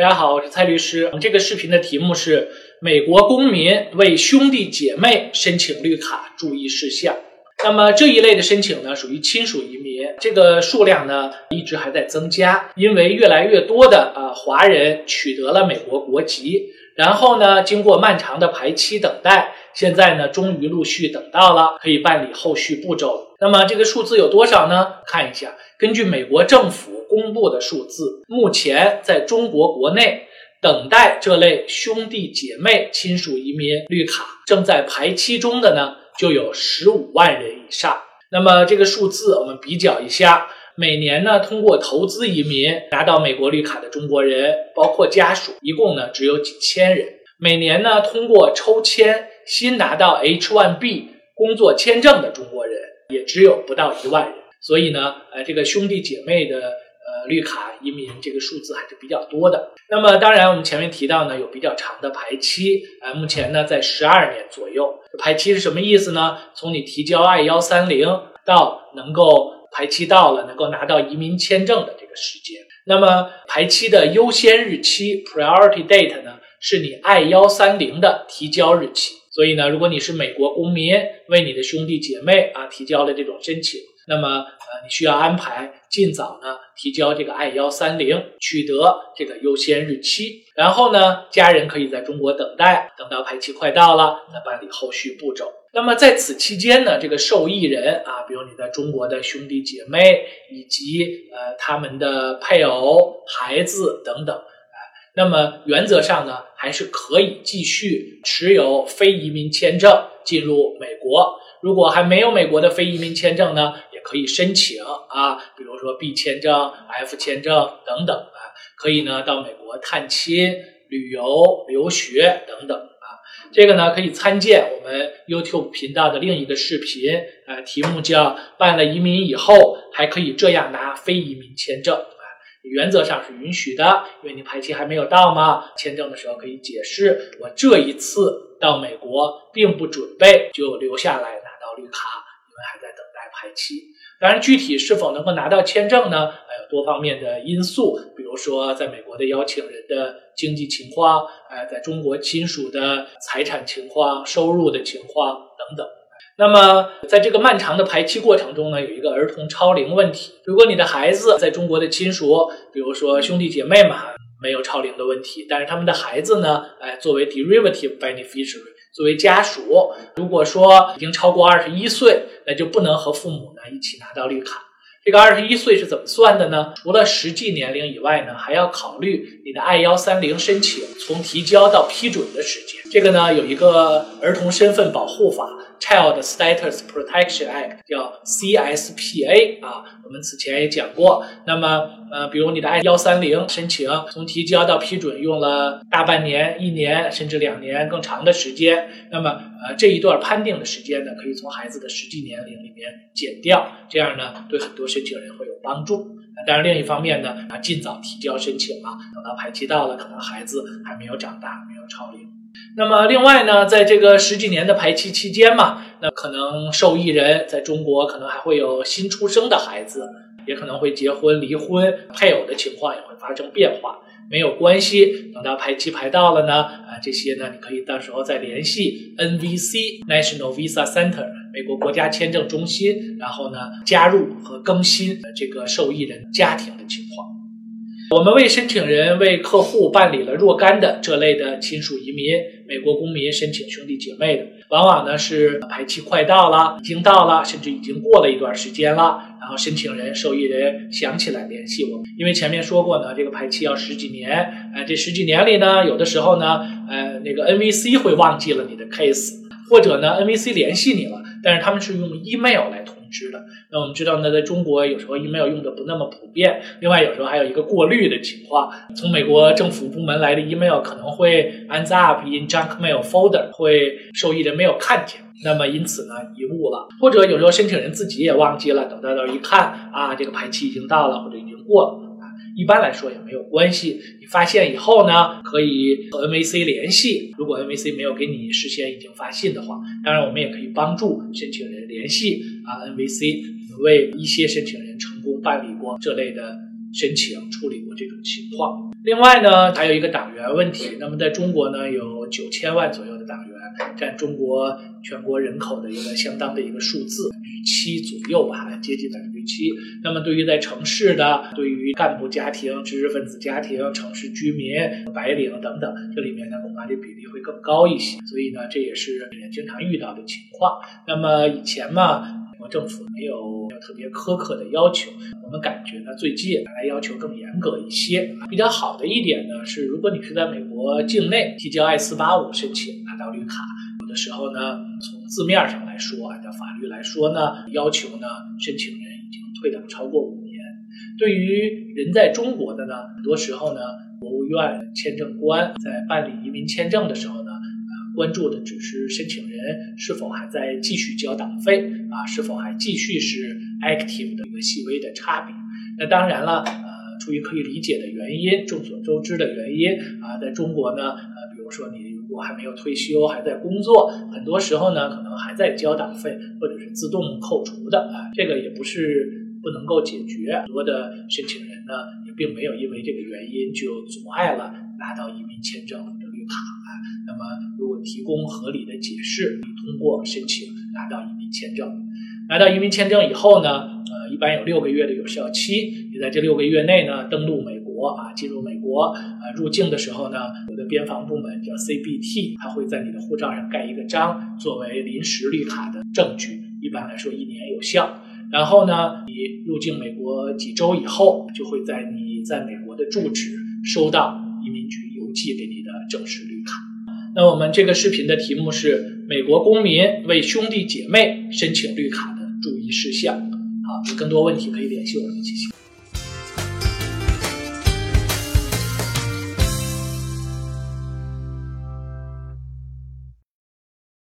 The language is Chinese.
大家好，我是蔡律师。这个视频的题目是：美国公民为兄弟姐妹申请绿卡注意事项。那么这一类的申请呢，属于亲属移民，这个数量呢一直还在增加，因为越来越多的啊华人取得了美国国籍，然后呢经过漫长的排期等待，现在呢终于陆续等到了，可以办理后续步骤。那么这个数字有多少呢？看一下，根据美国政府公布的数字，目前在中国国内等待这类兄弟姐妹亲属移民绿卡正在排期中的呢。就有十五万人以上。那么这个数字我们比较一下，每年呢通过投资移民拿到美国绿卡的中国人，包括家属，一共呢只有几千人。每年呢通过抽签新拿到 H1B 工作签证的中国人，也只有不到一万人。所以呢，呃，这个兄弟姐妹的。绿卡移民这个数字还是比较多的。那么，当然我们前面提到呢，有比较长的排期，呃，目前呢在十二年左右。排期是什么意思呢？从你提交 I 幺三零到能够排期到了能够拿到移民签证的这个时间。那么排期的优先日期 （priority date） 呢，是你 I 幺三零的提交日期。所以呢，如果你是美国公民，为你的兄弟姐妹啊提交了这种申请。那么，呃，你需要安排尽早呢提交这个 I 幺三零，取得这个优先日期。然后呢，家人可以在中国等待，等到排期快到了，再办理后续步骤。那么在此期间呢，这个受益人啊，比如你在中国的兄弟姐妹以及呃他们的配偶、孩子等等，啊，那么原则上呢，还是可以继续持有非移民签证进入美国。如果还没有美国的非移民签证呢？可以申请啊，比如说 B 签证、F 签证等等啊，可以呢到美国探亲、旅游、留学等等啊。这个呢可以参见我们 YouTube 频道的另一个视频啊，题目叫“办了移民以后还可以这样拿非移民签证”啊，原则上是允许的，因为你排期还没有到嘛，签证的时候可以解释我这一次到美国并不准备就留下来拿到绿卡，因为还在等待排期。当然，具体是否能够拿到签证呢？还有多方面的因素，比如说在美国的邀请人的经济情况，呃，在中国亲属的财产情况、收入的情况等等。那么，在这个漫长的排期过程中呢，有一个儿童超龄问题。如果你的孩子在中国的亲属，比如说兄弟姐妹嘛，没有超龄的问题，但是他们的孩子呢，哎，作为 derivative beneficiary。作为家属，如果说已经超过二十一岁，那就不能和父母呢一起拿到绿卡。这个二十一岁是怎么算的呢？除了实际年龄以外呢，还要考虑你的 I 幺三零申请从提交到批准的时间。这个呢，有一个儿童身份保护法。Child Status Protection Act 叫 CSPA 啊，我们此前也讲过。那么，呃，比如你的 I 幺三零申请从提交到批准用了大半年、一年甚至两年更长的时间，那么，呃，这一段判定的时间呢，可以从孩子的实际年龄里面减掉，这样呢，对很多申请人会有帮助。当然，另一方面呢，啊，尽早提交申请啊，等到排期到了，可能孩子还没有长大，没有超龄。那么，另外呢，在这个十几年的排期期间嘛，那可能受益人在中国可能还会有新出生的孩子，也可能会结婚、离婚，配偶的情况也会发生变化。没有关系，等到排期排到了呢，啊，这些呢，你可以到时候再联系 NVC National Visa Center 美国国家签证中心，然后呢，加入和更新这个受益人家庭的情况。我们为申请人、为客户办理了若干的这类的亲属移民、美国公民申请兄弟姐妹的，往往呢是排期快到了，已经到了，甚至已经过了一段时间了，然后申请人、受益人想起来联系我，因为前面说过呢，这个排期要十几年，呃，这十几年里呢，有的时候呢，呃，那个 NVC 会忘记了你的 case，或者呢，NVC 联系你了，但是他们是用 email 来通。知的，那我们知道呢，在中国有时候 email 用的不那么普遍，另外有时候还有一个过滤的情况，从美国政府部门来的 email 可能会 ends up in junk mail folder，会受益人没有看见，那么因此呢遗误了，或者有时候申请人自己也忘记了，等到那儿一看啊，这个排期已经到了或者已经过了。一般来说也没有关系。你发现以后呢，可以和 NVC 联系。如果 NVC 没有给你事先已经发信的话，当然我们也可以帮助申请人联系啊 NVC，为一些申请人成功办理过这类的申请处理过这种情况。另外呢，还有一个党员问题。那么在中国呢，有九千万左右的党员，占中国全国人口的一个相当的一个数字，七左右吧，接近百分之七。那么对于在城市的，对于干部家庭、知识分子家庭、城市居民、白领等等，这里面呢，恐怕这比例会更高一些。所以呢，这也是人经常遇到的情况。那么以前嘛。国政府没有特别苛刻的要求，我们感觉呢，最近来要求更严格一些。比较好的一点呢是，如果你是在美国境内提交 I 四八五申请拿到绿卡，有的时候呢，从字面上来说，按照法律来说呢，要求呢，申请人已经退档超过五年。对于人在中国的呢，很多时候呢，国务院签证官在办理移民签证的时候呢。关注的只是申请人是否还在继续交党费啊，是否还继续是 active 的一个细微的差别。那当然了，呃，出于可以理解的原因，众所周知的原因啊，在中国呢，呃，比如说你如果还没有退休，还在工作，很多时候呢，可能还在交党费，或者是自动扣除的啊，这个也不是不能够解决。很多的申请人呢，也并没有因为这个原因就阻碍了拿到移民签证卡啊。那么，如果提供合理的解释，你通过申请拿到移民签证。拿到移民签证以后呢，呃，一般有六个月的有效期。你在这六个月内呢，登陆美国啊，进入美国啊，入境的时候呢，有的边防部门叫 CBT，他会在你的护照上盖一个章，作为临时绿卡的证据。一般来说，一年有效。然后呢，你入境美国几周以后，就会在你在美国的住址收到寄给你的正式绿卡。那我们这个视频的题目是美国公民为兄弟姐妹申请绿卡的注意事项。好，有更多问题可以联系我们，谢谢。